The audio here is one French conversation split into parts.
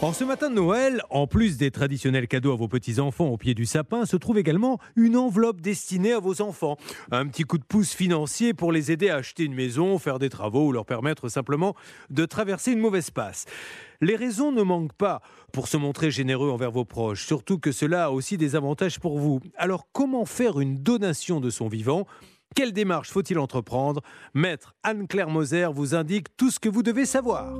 En ce matin de Noël, en plus des traditionnels cadeaux à vos petits-enfants au pied du sapin, se trouve également une enveloppe destinée à vos enfants. Un petit coup de pouce financier pour les aider à acheter une maison, faire des travaux ou leur permettre simplement de traverser une mauvaise passe. Les raisons ne manquent pas pour se montrer généreux envers vos proches, surtout que cela a aussi des avantages pour vous. Alors comment faire une donation de son vivant? Quelle démarche faut-il entreprendre? Maître Anne-Claire Moser vous indique tout ce que vous devez savoir.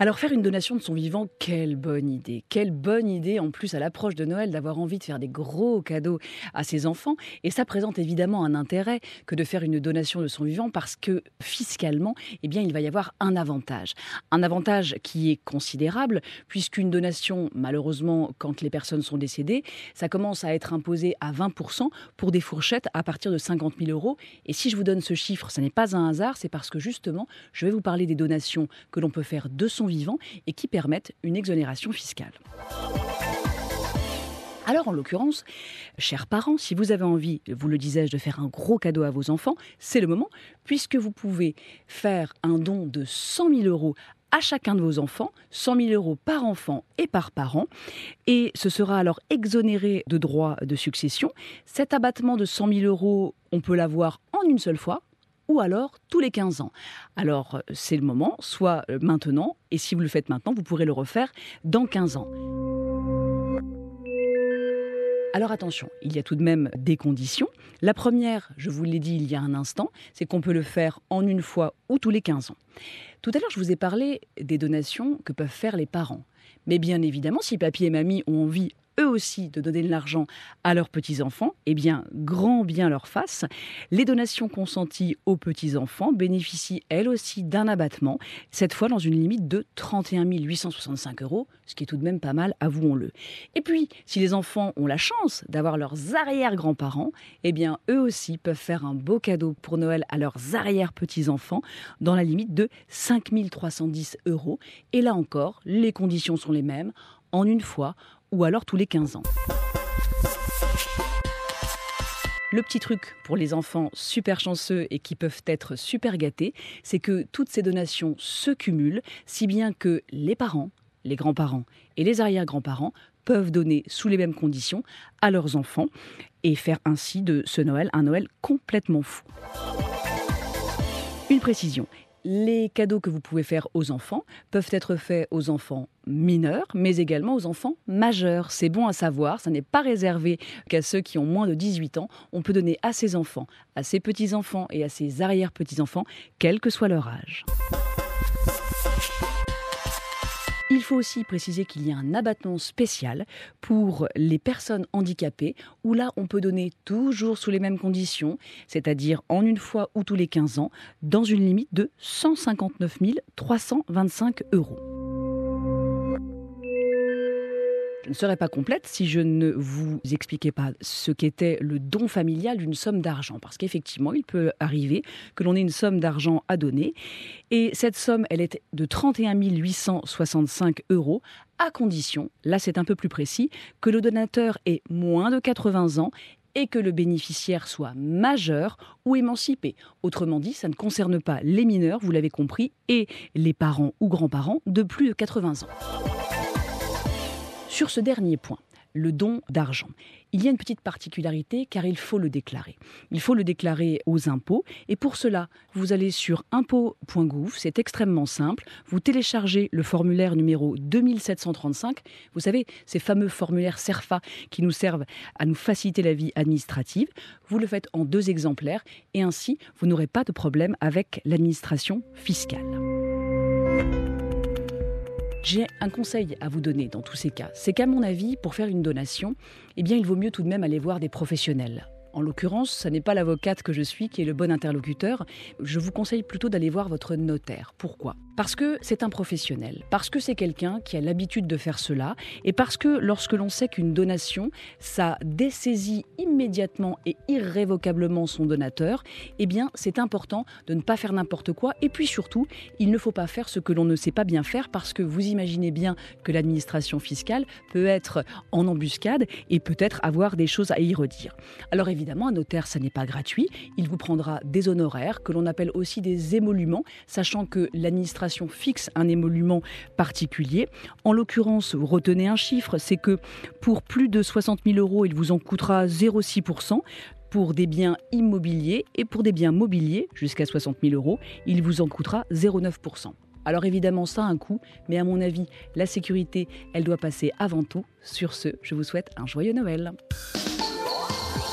Alors faire une donation de son vivant, quelle bonne idée. Quelle bonne idée en plus à l'approche de Noël d'avoir envie de faire des gros cadeaux à ses enfants. Et ça présente évidemment un intérêt que de faire une donation de son vivant parce que fiscalement, eh bien, il va y avoir un avantage. Un avantage qui est considérable puisqu'une donation, malheureusement, quand les personnes sont décédées, ça commence à être imposé à 20% pour des fourchettes à partir de 50 000 euros. Et si je vous donne ce chiffre, ce n'est pas un hasard, c'est parce que justement, je vais vous parler des donations que l'on peut faire de son vivant et qui permettent une exonération fiscale. Alors, en l'occurrence, chers parents, si vous avez envie, vous le disais-je, de faire un gros cadeau à vos enfants, c'est le moment, puisque vous pouvez faire un don de 100 000 euros à chacun de vos enfants, 100 000 euros par enfant et par parent, et ce sera alors exonéré de droits de succession. Cet abattement de 100 000 euros, on peut l'avoir en une seule fois, ou alors tous les 15 ans. Alors euh, c'est le moment, soit euh, maintenant, et si vous le faites maintenant, vous pourrez le refaire dans 15 ans. Alors attention, il y a tout de même des conditions. La première, je vous l'ai dit il y a un instant, c'est qu'on peut le faire en une fois ou tous les 15 ans. Tout à l'heure, je vous ai parlé des donations que peuvent faire les parents. Mais bien évidemment, si papy et mamie ont envie eux aussi de donner de l'argent à leurs petits-enfants, eh bien, grand bien leur face. Les donations consenties aux petits-enfants bénéficient elles aussi d'un abattement, cette fois dans une limite de 31 865 euros, ce qui est tout de même pas mal, avouons-le. Et puis, si les enfants ont la chance d'avoir leurs arrière-grands-parents, eh bien, eux aussi peuvent faire un beau cadeau pour Noël à leurs arrière-petits-enfants dans la limite de 5 310 euros. Et là encore, les conditions sont les mêmes. En une fois, ou alors tous les 15 ans. Le petit truc pour les enfants super chanceux et qui peuvent être super gâtés, c'est que toutes ces donations se cumulent, si bien que les parents, les grands-parents et les arrière-grands-parents peuvent donner sous les mêmes conditions à leurs enfants et faire ainsi de ce Noël un Noël complètement fou. Une précision, les cadeaux que vous pouvez faire aux enfants peuvent être faits aux enfants mineurs, mais également aux enfants majeurs. C'est bon à savoir, ça n'est pas réservé qu'à ceux qui ont moins de 18 ans. On peut donner à ses enfants, à ses petits-enfants et à ses arrière-petits-enfants, quel que soit leur âge. Il faut aussi préciser qu'il y a un abattement spécial pour les personnes handicapées, où là, on peut donner toujours sous les mêmes conditions, c'est-à-dire en une fois ou tous les 15 ans, dans une limite de 159 325 euros. Ne serait pas complète si je ne vous expliquais pas ce qu'était le don familial d'une somme d'argent. Parce qu'effectivement, il peut arriver que l'on ait une somme d'argent à donner. Et cette somme, elle est de 31 865 euros à condition, là c'est un peu plus précis, que le donateur ait moins de 80 ans et que le bénéficiaire soit majeur ou émancipé. Autrement dit, ça ne concerne pas les mineurs, vous l'avez compris, et les parents ou grands-parents de plus de 80 ans. Sur ce dernier point, le don d'argent. Il y a une petite particularité car il faut le déclarer. Il faut le déclarer aux impôts et pour cela, vous allez sur impôts.gouv, c'est extrêmement simple. Vous téléchargez le formulaire numéro 2735. Vous savez, ces fameux formulaires CERFA qui nous servent à nous faciliter la vie administrative. Vous le faites en deux exemplaires et ainsi, vous n'aurez pas de problème avec l'administration fiscale. J'ai un conseil à vous donner dans tous ces cas. C'est qu'à mon avis, pour faire une donation, eh bien, il vaut mieux tout de même aller voir des professionnels. En l'occurrence, ce n'est pas l'avocate que je suis qui est le bon interlocuteur. Je vous conseille plutôt d'aller voir votre notaire. Pourquoi? Parce que c'est un professionnel, parce que c'est quelqu'un qui a l'habitude de faire cela, et parce que lorsque l'on sait qu'une donation, ça dessaisit immédiatement et irrévocablement son donateur, eh bien c'est important de ne pas faire n'importe quoi, et puis surtout, il ne faut pas faire ce que l'on ne sait pas bien faire, parce que vous imaginez bien que l'administration fiscale peut être en embuscade et peut-être avoir des choses à y redire. Alors évidemment, un notaire, ça n'est pas gratuit, il vous prendra des honoraires, que l'on appelle aussi des émoluments, sachant que fixe un émolument particulier. En l'occurrence, retenez un chiffre, c'est que pour plus de 60 000 euros, il vous en coûtera 0,6% pour des biens immobiliers et pour des biens mobiliers jusqu'à 60 000 euros, il vous en coûtera 0,9%. Alors évidemment, ça a un coût, mais à mon avis, la sécurité, elle doit passer avant tout. Sur ce, je vous souhaite un joyeux Noël.